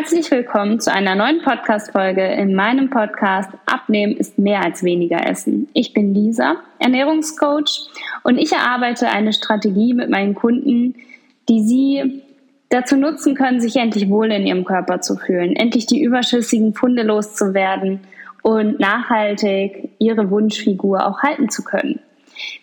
Herzlich willkommen zu einer neuen Podcast-Folge in meinem Podcast Abnehmen ist mehr als weniger Essen. Ich bin Lisa, Ernährungscoach und ich erarbeite eine Strategie mit meinen Kunden, die sie dazu nutzen können, sich endlich wohl in ihrem Körper zu fühlen, endlich die überschüssigen Funde loszuwerden und nachhaltig ihre Wunschfigur auch halten zu können.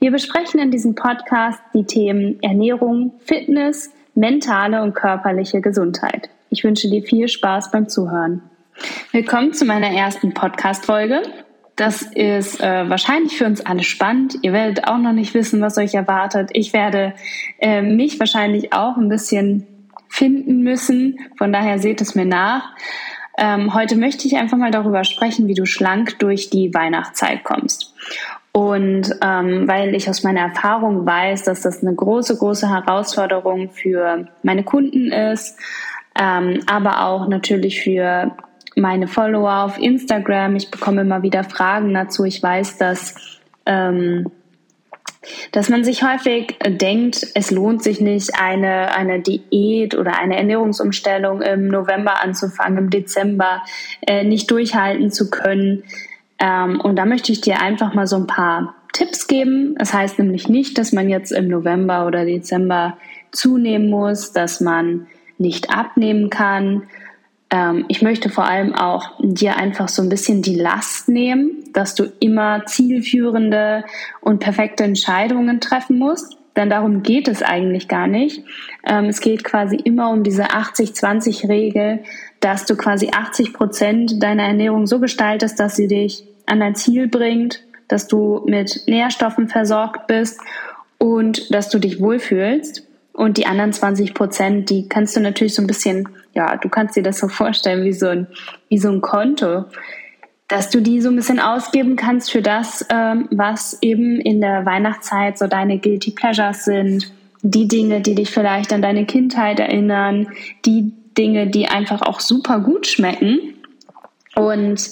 Wir besprechen in diesem Podcast die Themen Ernährung, Fitness, mentale und körperliche Gesundheit. Ich wünsche dir viel Spaß beim Zuhören. Willkommen zu meiner ersten Podcast-Folge. Das ist äh, wahrscheinlich für uns alle spannend. Ihr werdet auch noch nicht wissen, was euch erwartet. Ich werde äh, mich wahrscheinlich auch ein bisschen finden müssen. Von daher seht es mir nach. Ähm, heute möchte ich einfach mal darüber sprechen, wie du schlank durch die Weihnachtszeit kommst. Und ähm, weil ich aus meiner Erfahrung weiß, dass das eine große, große Herausforderung für meine Kunden ist, ähm, aber auch natürlich für meine Follower auf Instagram. Ich bekomme immer wieder Fragen dazu. Ich weiß, dass ähm, dass man sich häufig denkt, es lohnt sich nicht, eine, eine Diät oder eine Ernährungsumstellung im November anzufangen, im Dezember äh, nicht durchhalten zu können. Ähm, und da möchte ich dir einfach mal so ein paar Tipps geben. Das heißt nämlich nicht, dass man jetzt im November oder Dezember zunehmen muss, dass man nicht abnehmen kann. Ähm, ich möchte vor allem auch dir einfach so ein bisschen die Last nehmen, dass du immer zielführende und perfekte Entscheidungen treffen musst. Denn darum geht es eigentlich gar nicht. Ähm, es geht quasi immer um diese 80-20-Regel, dass du quasi 80 Prozent deiner Ernährung so gestaltest, dass sie dich an dein Ziel bringt, dass du mit Nährstoffen versorgt bist und dass du dich wohlfühlst. Und die anderen 20 Prozent, die kannst du natürlich so ein bisschen, ja, du kannst dir das so vorstellen wie so ein, wie so ein Konto, dass du die so ein bisschen ausgeben kannst für das, ähm, was eben in der Weihnachtszeit so deine Guilty Pleasures sind, die Dinge, die dich vielleicht an deine Kindheit erinnern, die Dinge, die einfach auch super gut schmecken. Und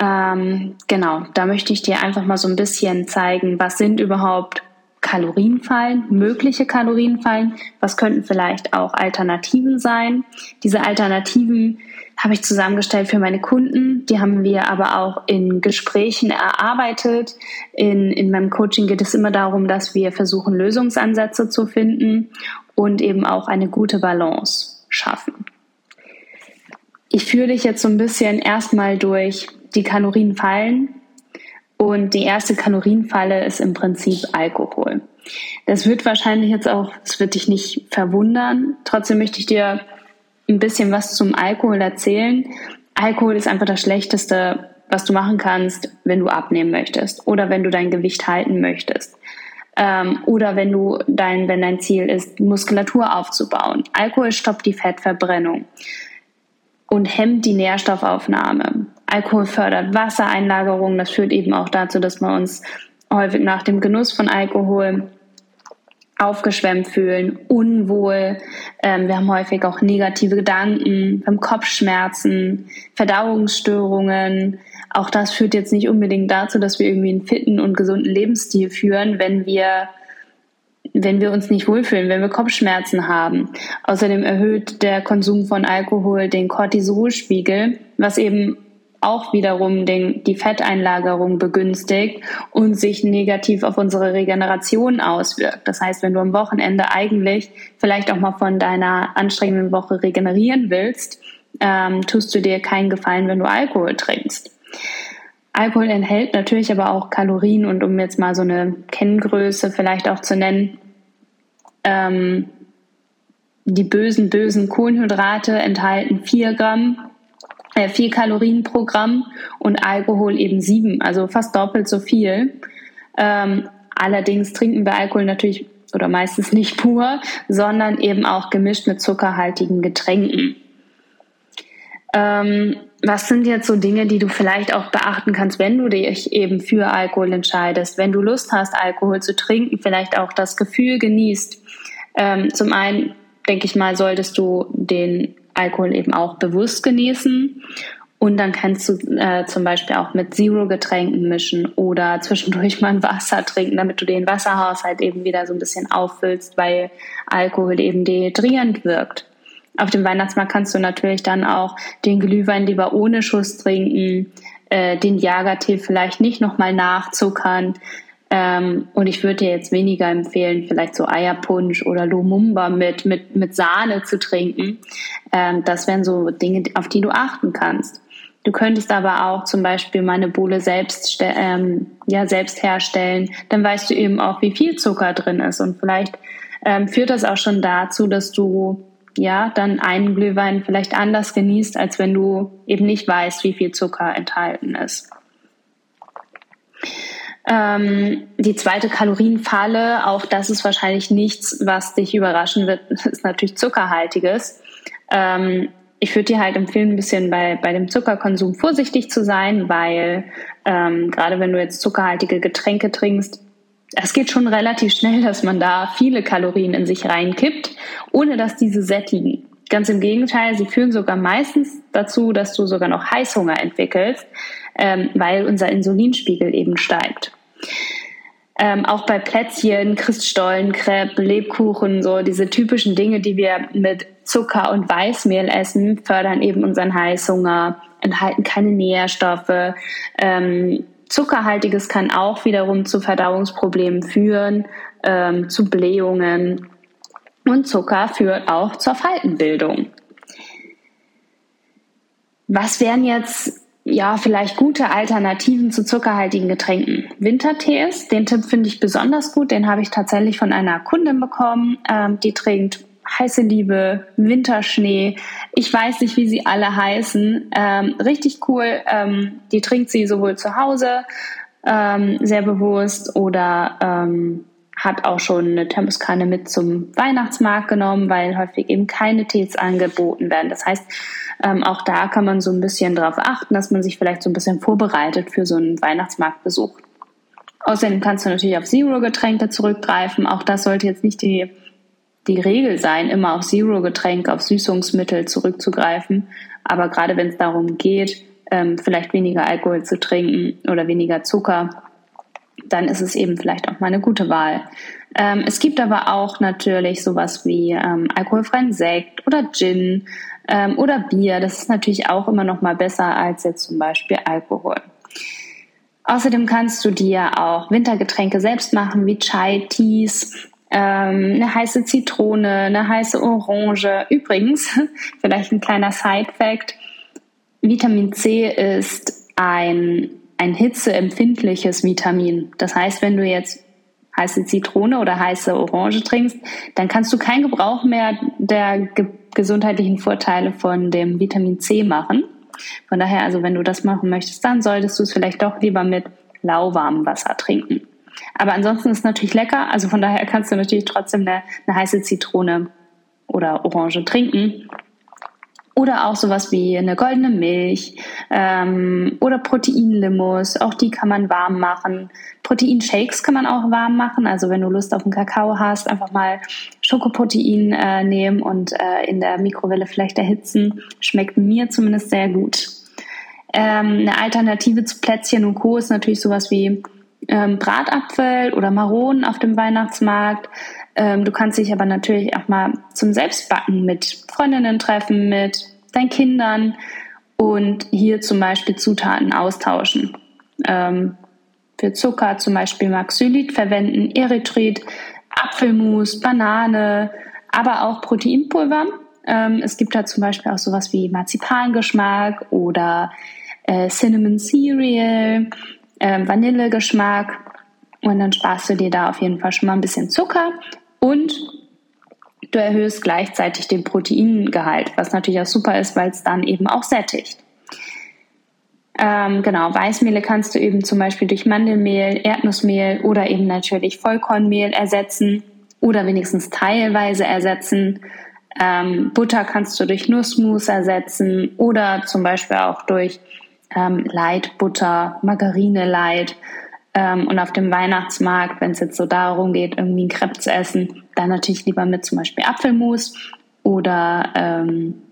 ähm, genau, da möchte ich dir einfach mal so ein bisschen zeigen, was sind überhaupt Kalorienfallen, mögliche Kalorienfallen, was könnten vielleicht auch Alternativen sein. Diese Alternativen habe ich zusammengestellt für meine Kunden, die haben wir aber auch in Gesprächen erarbeitet. In, in meinem Coaching geht es immer darum, dass wir versuchen, Lösungsansätze zu finden und eben auch eine gute Balance schaffen. Ich führe dich jetzt so ein bisschen erstmal durch die Kalorienfallen. Und die erste Kalorienfalle ist im Prinzip Alkohol. Das wird wahrscheinlich jetzt auch, es wird dich nicht verwundern. Trotzdem möchte ich dir ein bisschen was zum Alkohol erzählen. Alkohol ist einfach das Schlechteste, was du machen kannst, wenn du abnehmen möchtest oder wenn du dein Gewicht halten möchtest. Ähm, oder wenn du dein, wenn dein Ziel ist, Muskulatur aufzubauen. Alkohol stoppt die Fettverbrennung und hemmt die Nährstoffaufnahme. Alkohol fördert Wassereinlagerung. Das führt eben auch dazu, dass wir uns häufig nach dem Genuss von Alkohol aufgeschwemmt fühlen, unwohl. Ähm, wir haben häufig auch negative Gedanken, haben Kopfschmerzen, Verdauungsstörungen. Auch das führt jetzt nicht unbedingt dazu, dass wir irgendwie einen fitten und gesunden Lebensstil führen, wenn wir wenn wir uns nicht wohlfühlen, wenn wir Kopfschmerzen haben. Außerdem erhöht der Konsum von Alkohol den Cortisolspiegel, was eben auch wiederum den, die Fetteinlagerung begünstigt und sich negativ auf unsere Regeneration auswirkt. Das heißt, wenn du am Wochenende eigentlich vielleicht auch mal von deiner anstrengenden Woche regenerieren willst, ähm, tust du dir keinen Gefallen, wenn du Alkohol trinkst. Alkohol enthält natürlich aber auch Kalorien und um jetzt mal so eine Kenngröße vielleicht auch zu nennen, ähm, die bösen, bösen Kohlenhydrate enthalten 4 Gramm, äh, 4 Kalorien pro Gramm und Alkohol eben 7, also fast doppelt so viel. Ähm, allerdings trinken wir Alkohol natürlich oder meistens nicht pur, sondern eben auch gemischt mit zuckerhaltigen Getränken. Ähm, was sind jetzt so Dinge, die du vielleicht auch beachten kannst, wenn du dich eben für Alkohol entscheidest, wenn du Lust hast, Alkohol zu trinken, vielleicht auch das Gefühl genießt, ähm, zum einen, denke ich mal, solltest du den Alkohol eben auch bewusst genießen. Und dann kannst du äh, zum Beispiel auch mit Zero-Getränken mischen oder zwischendurch mal ein Wasser trinken, damit du den Wasserhaushalt eben wieder so ein bisschen auffüllst, weil Alkohol eben dehydrierend wirkt. Auf dem Weihnachtsmarkt kannst du natürlich dann auch den Glühwein lieber ohne Schuss trinken, äh, den Jagertee vielleicht nicht nochmal nachzuckern. Ähm, und ich würde dir jetzt weniger empfehlen, vielleicht so Eierpunsch oder Lumumba mit, mit, mit Sahne zu trinken. Ähm, das wären so Dinge, auf die du achten kannst. Du könntest aber auch zum Beispiel mal eine Bohle selbst, ähm, ja, selbst herstellen. Dann weißt du eben auch, wie viel Zucker drin ist. Und vielleicht ähm, führt das auch schon dazu, dass du ja dann einen Glühwein vielleicht anders genießt, als wenn du eben nicht weißt, wie viel Zucker enthalten ist. Ähm, die zweite Kalorienfalle, auch das ist wahrscheinlich nichts, was dich überraschen wird, ist natürlich zuckerhaltiges. Ähm, ich würde dir halt empfehlen, ein bisschen bei, bei dem Zuckerkonsum vorsichtig zu sein, weil ähm, gerade wenn du jetzt zuckerhaltige Getränke trinkst, es geht schon relativ schnell, dass man da viele Kalorien in sich reinkippt, ohne dass diese sättigen. Ganz im Gegenteil, sie führen sogar meistens dazu, dass du sogar noch Heißhunger entwickelst, ähm, weil unser Insulinspiegel eben steigt. Ähm, auch bei Plätzchen, Christstollen, Crepe, Lebkuchen, so diese typischen Dinge, die wir mit Zucker und Weißmehl essen, fördern eben unseren Heißhunger, enthalten keine Nährstoffe. Ähm, Zuckerhaltiges kann auch wiederum zu Verdauungsproblemen führen, ähm, zu Blähungen. Und Zucker führt auch zur Faltenbildung. Was wären jetzt ja, vielleicht gute Alternativen zu zuckerhaltigen Getränken. Wintertees, den Tipp finde ich besonders gut. Den habe ich tatsächlich von einer Kundin bekommen. Ähm, die trinkt heiße Liebe, Winterschnee. Ich weiß nicht, wie sie alle heißen. Ähm, richtig cool. Ähm, die trinkt sie sowohl zu Hause ähm, sehr bewusst oder ähm, hat auch schon eine Thermoskanne mit zum Weihnachtsmarkt genommen, weil häufig eben keine Tees angeboten werden. Das heißt, ähm, auch da kann man so ein bisschen darauf achten, dass man sich vielleicht so ein bisschen vorbereitet für so einen Weihnachtsmarktbesuch. Außerdem kannst du natürlich auf Zero-Getränke zurückgreifen. Auch das sollte jetzt nicht die, die Regel sein, immer auf Zero-Getränke, auf Süßungsmittel zurückzugreifen. Aber gerade wenn es darum geht, ähm, vielleicht weniger Alkohol zu trinken oder weniger Zucker, dann ist es eben vielleicht auch mal eine gute Wahl. Ähm, es gibt aber auch natürlich sowas wie ähm, alkoholfreien Sekt oder Gin ähm, oder Bier. Das ist natürlich auch immer noch mal besser als jetzt zum Beispiel Alkohol. Außerdem kannst du dir auch Wintergetränke selbst machen, wie Chai, Teas, ähm, eine heiße Zitrone, eine heiße Orange. Übrigens, vielleicht ein kleiner Side-Fact: Vitamin C ist ein, ein hitzeempfindliches Vitamin. Das heißt, wenn du jetzt heiße Zitrone oder heiße Orange trinkst, dann kannst du keinen Gebrauch mehr der ge gesundheitlichen Vorteile von dem Vitamin C machen. Von daher, also wenn du das machen möchtest, dann solltest du es vielleicht doch lieber mit lauwarmem Wasser trinken. Aber ansonsten ist es natürlich lecker, also von daher kannst du natürlich trotzdem eine, eine heiße Zitrone oder Orange trinken. Oder auch sowas wie eine goldene Milch ähm, oder Proteinlimos. Auch die kann man warm machen. Proteinshakes kann man auch warm machen. Also wenn du Lust auf einen Kakao hast, einfach mal Schokoprotein äh, nehmen und äh, in der Mikrowelle vielleicht erhitzen. Schmeckt mir zumindest sehr gut. Ähm, eine Alternative zu Plätzchen und Co. ist natürlich sowas wie ähm, Bratapfel oder Maronen auf dem Weihnachtsmarkt. Ähm, du kannst dich aber natürlich auch mal zum Selbstbacken mit Freundinnen treffen, mit deinen Kindern und hier zum Beispiel Zutaten austauschen. Ähm, für Zucker zum Beispiel Maxylit verwenden, Erythrit, Apfelmus, Banane, aber auch Proteinpulver. Ähm, es gibt da zum Beispiel auch sowas wie Marzipangeschmack oder äh, Cinnamon Cereal, äh, Vanillegeschmack. Und dann sparst du dir da auf jeden Fall schon mal ein bisschen Zucker und du erhöhst gleichzeitig den Proteingehalt, was natürlich auch super ist, weil es dann eben auch sättigt. Ähm, genau, Weißmehle kannst du eben zum Beispiel durch Mandelmehl, Erdnussmehl oder eben natürlich Vollkornmehl ersetzen oder wenigstens teilweise ersetzen. Ähm, Butter kannst du durch Nussmus ersetzen oder zum Beispiel auch durch ähm, Leitbutter, Margarine Light. Ähm, und auf dem Weihnachtsmarkt, wenn es jetzt so darum geht, irgendwie ein Crepe zu essen, dann natürlich lieber mit zum Beispiel Apfelmus oder ähm,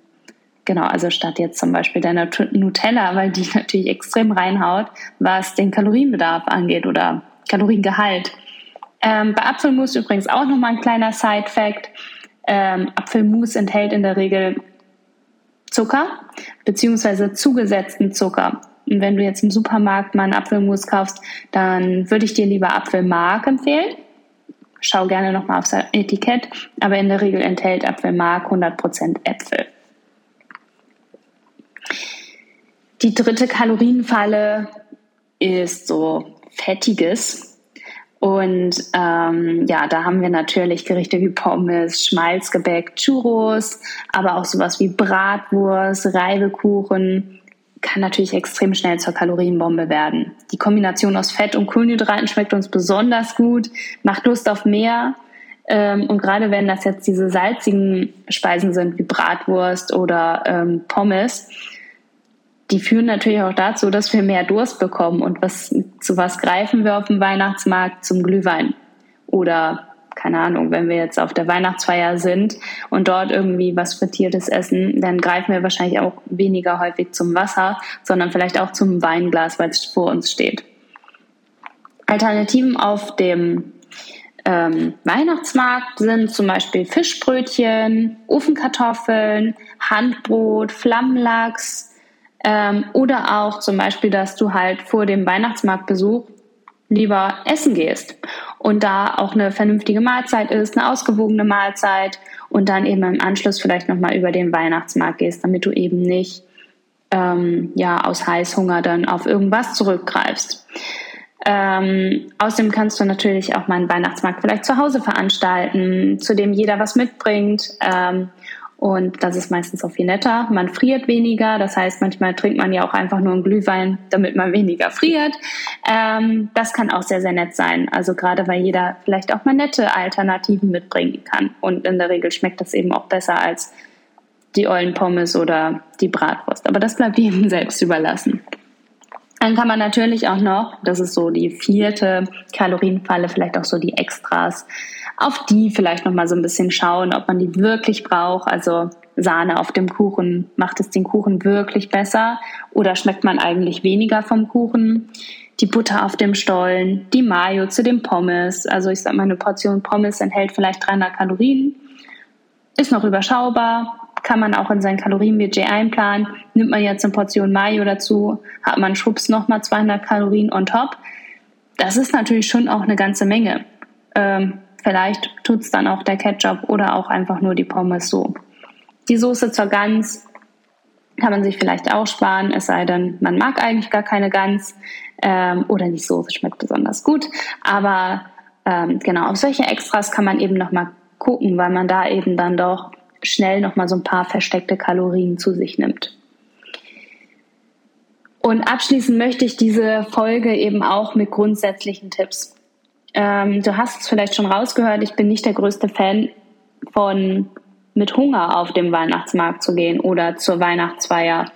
genau, also statt jetzt zum Beispiel der Nutella, weil die natürlich extrem reinhaut, was den Kalorienbedarf angeht oder Kaloriengehalt. Ähm, bei Apfelmus übrigens auch nochmal ein kleiner Side-Fact. Ähm, Apfelmus enthält in der Regel Zucker beziehungsweise zugesetzten Zucker. Und wenn du jetzt im Supermarkt mal einen Apfelmus kaufst, dann würde ich dir lieber Apfelmark empfehlen. Schau gerne nochmal aufs Etikett, aber in der Regel enthält Apfelmark 100% Äpfel. Die dritte Kalorienfalle ist so fettiges. Und ähm, ja, da haben wir natürlich Gerichte wie Pommes, Schmalzgebäck, Churros, aber auch sowas wie Bratwurst, Reibekuchen. Kann natürlich extrem schnell zur Kalorienbombe werden. Die Kombination aus Fett und Kohlenhydraten schmeckt uns besonders gut, macht Lust auf mehr. Ähm, und gerade wenn das jetzt diese salzigen Speisen sind, wie Bratwurst oder ähm, Pommes, die führen natürlich auch dazu, dass wir mehr Durst bekommen. Und was, zu was greifen wir auf dem Weihnachtsmarkt? Zum Glühwein. Oder, keine Ahnung, wenn wir jetzt auf der Weihnachtsfeier sind und dort irgendwie was Frittiertes essen, dann greifen wir wahrscheinlich auch weniger häufig zum Wasser, sondern vielleicht auch zum Weinglas, weil es vor uns steht. Alternativen auf dem ähm, Weihnachtsmarkt sind zum Beispiel Fischbrötchen, Ofenkartoffeln, Handbrot, Flammlachs, ähm, oder auch zum Beispiel, dass du halt vor dem Weihnachtsmarktbesuch lieber essen gehst und da auch eine vernünftige Mahlzeit ist, eine ausgewogene Mahlzeit und dann eben im Anschluss vielleicht nochmal über den Weihnachtsmarkt gehst, damit du eben nicht ähm, ja, aus Heißhunger dann auf irgendwas zurückgreifst. Ähm, außerdem kannst du natürlich auch mal einen Weihnachtsmarkt vielleicht zu Hause veranstalten, zu dem jeder was mitbringt. Ähm, und das ist meistens auch viel netter. Man friert weniger. Das heißt, manchmal trinkt man ja auch einfach nur einen Glühwein, damit man weniger friert. Ähm, das kann auch sehr, sehr nett sein. Also gerade weil jeder vielleicht auch mal nette Alternativen mitbringen kann. Und in der Regel schmeckt das eben auch besser als die ollen Pommes oder die Bratwurst. Aber das bleibt jedem selbst überlassen. Dann kann man natürlich auch noch, das ist so die vierte Kalorienfalle, vielleicht auch so die Extras, auf die vielleicht noch mal so ein bisschen schauen, ob man die wirklich braucht. Also Sahne auf dem Kuchen, macht es den Kuchen wirklich besser oder schmeckt man eigentlich weniger vom Kuchen? Die Butter auf dem Stollen, die Mayo zu den Pommes. Also ich sag mal, eine Portion Pommes enthält vielleicht 300 Kalorien, ist noch überschaubar, kann man auch in sein Kalorienbudget einplanen. Nimmt man jetzt eine Portion Mayo dazu, hat man schwupps nochmal 200 Kalorien on top. Das ist natürlich schon auch eine ganze Menge. Ähm, vielleicht tut es dann auch der Ketchup oder auch einfach nur die Pommes so. Die Soße zur Gans kann man sich vielleicht auch sparen, es sei denn, man mag eigentlich gar keine Gans ähm, oder die Soße schmeckt besonders gut. Aber ähm, genau, auf solche Extras kann man eben nochmal gucken, weil man da eben dann doch schnell nochmal so ein paar versteckte Kalorien zu sich nimmt. Und abschließend möchte ich diese Folge eben auch mit grundsätzlichen Tipps. Ähm, du hast es vielleicht schon rausgehört, ich bin nicht der größte Fan von mit Hunger auf dem Weihnachtsmarkt zu gehen oder zur Weihnachtsfeier,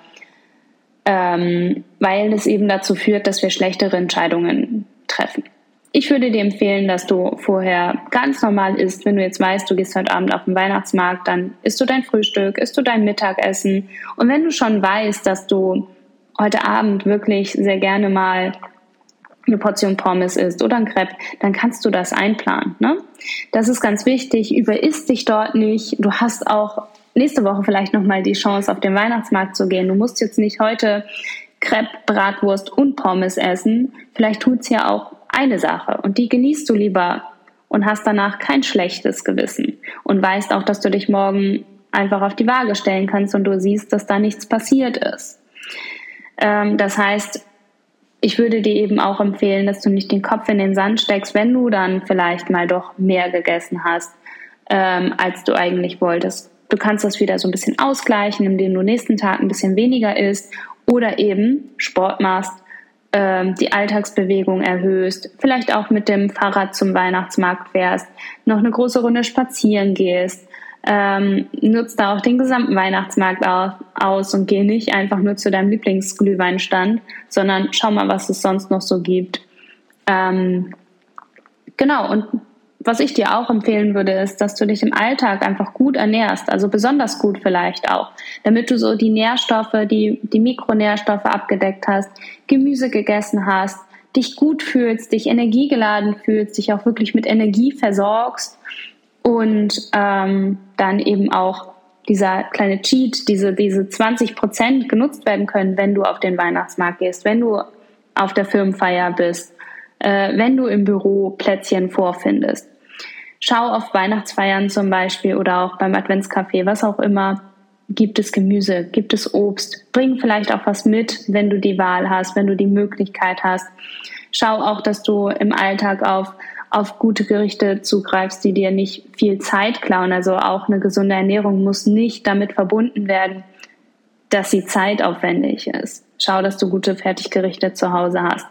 ähm, weil es eben dazu führt, dass wir schlechtere Entscheidungen treffen. Ich würde dir empfehlen, dass du vorher ganz normal isst. Wenn du jetzt weißt, du gehst heute Abend auf den Weihnachtsmarkt, dann isst du dein Frühstück, isst du dein Mittagessen. Und wenn du schon weißt, dass du heute Abend wirklich sehr gerne mal eine Portion Pommes isst oder ein Crepe, dann kannst du das einplanen. Ne? Das ist ganz wichtig. Überisst dich dort nicht. Du hast auch nächste Woche vielleicht nochmal die Chance, auf den Weihnachtsmarkt zu gehen. Du musst jetzt nicht heute Crepe, Bratwurst und Pommes essen. Vielleicht tut es ja auch eine Sache und die genießt du lieber und hast danach kein schlechtes Gewissen und weißt auch, dass du dich morgen einfach auf die Waage stellen kannst und du siehst, dass da nichts passiert ist. Ähm, das heißt, ich würde dir eben auch empfehlen, dass du nicht den Kopf in den Sand steckst, wenn du dann vielleicht mal doch mehr gegessen hast, ähm, als du eigentlich wolltest. Du kannst das wieder so ein bisschen ausgleichen, indem du nächsten Tag ein bisschen weniger isst oder eben Sport machst ähm, die Alltagsbewegung erhöhst, vielleicht auch mit dem Fahrrad zum Weihnachtsmarkt fährst, noch eine große Runde spazieren gehst, ähm, nutzt da auch den gesamten Weihnachtsmarkt aus und geh nicht einfach nur zu deinem Lieblingsglühweinstand, sondern schau mal, was es sonst noch so gibt. Ähm, genau, und was ich dir auch empfehlen würde, ist, dass du dich im Alltag einfach gut ernährst, also besonders gut vielleicht auch, damit du so die Nährstoffe, die, die Mikronährstoffe abgedeckt hast, Gemüse gegessen hast, dich gut fühlst, dich energiegeladen fühlst, dich auch wirklich mit Energie versorgst und ähm, dann eben auch dieser kleine Cheat, diese, diese 20 Prozent genutzt werden können, wenn du auf den Weihnachtsmarkt gehst, wenn du auf der Firmenfeier bist, äh, wenn du im Büro Plätzchen vorfindest. Schau auf Weihnachtsfeiern zum Beispiel oder auch beim Adventscafé, was auch immer. Gibt es Gemüse? Gibt es Obst? Bring vielleicht auch was mit, wenn du die Wahl hast, wenn du die Möglichkeit hast. Schau auch, dass du im Alltag auf, auf gute Gerichte zugreifst, die dir nicht viel Zeit klauen. Also auch eine gesunde Ernährung muss nicht damit verbunden werden, dass sie zeitaufwendig ist. Schau, dass du gute Fertiggerichte zu Hause hast.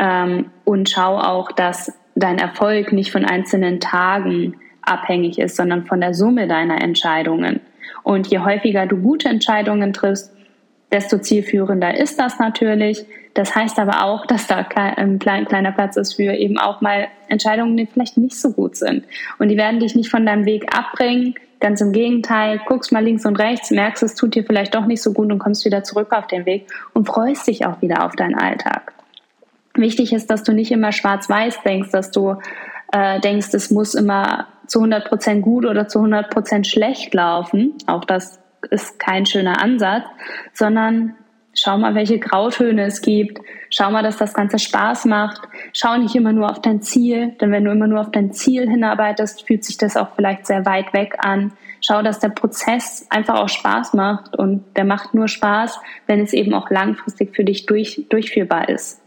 Ähm, und schau auch, dass dein Erfolg nicht von einzelnen Tagen abhängig ist, sondern von der Summe deiner Entscheidungen. Und je häufiger du gute Entscheidungen triffst, desto zielführender ist das natürlich. Das heißt aber auch, dass da ein kleiner Platz ist für eben auch mal Entscheidungen, die vielleicht nicht so gut sind. Und die werden dich nicht von deinem Weg abbringen. Ganz im Gegenteil, guckst mal links und rechts, merkst, es tut dir vielleicht doch nicht so gut und kommst wieder zurück auf den Weg und freust dich auch wieder auf deinen Alltag. Wichtig ist, dass du nicht immer schwarz-weiß denkst, dass du äh, denkst, es muss immer zu 100 Prozent gut oder zu 100 Prozent schlecht laufen. Auch das ist kein schöner Ansatz, sondern schau mal, welche Grautöne es gibt. Schau mal, dass das Ganze Spaß macht. Schau nicht immer nur auf dein Ziel, denn wenn du immer nur auf dein Ziel hinarbeitest, fühlt sich das auch vielleicht sehr weit weg an. Schau, dass der Prozess einfach auch Spaß macht und der macht nur Spaß, wenn es eben auch langfristig für dich durch, durchführbar ist.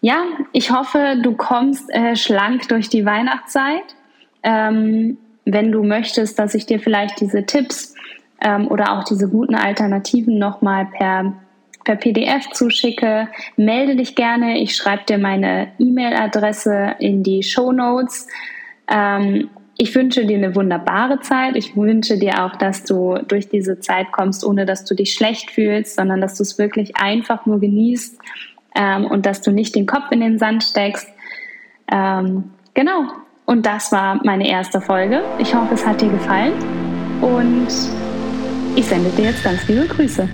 Ja, ich hoffe, du kommst äh, schlank durch die Weihnachtszeit. Ähm, wenn du möchtest, dass ich dir vielleicht diese Tipps ähm, oder auch diese guten Alternativen nochmal per, per PDF zuschicke, melde dich gerne. Ich schreibe dir meine E-Mail-Adresse in die Show Notes. Ähm, ich wünsche dir eine wunderbare Zeit. Ich wünsche dir auch, dass du durch diese Zeit kommst, ohne dass du dich schlecht fühlst, sondern dass du es wirklich einfach nur genießt ähm, und dass du nicht den Kopf in den Sand steckst. Ähm, genau. Und das war meine erste Folge. Ich hoffe, es hat dir gefallen und ich sende dir jetzt ganz liebe Grüße.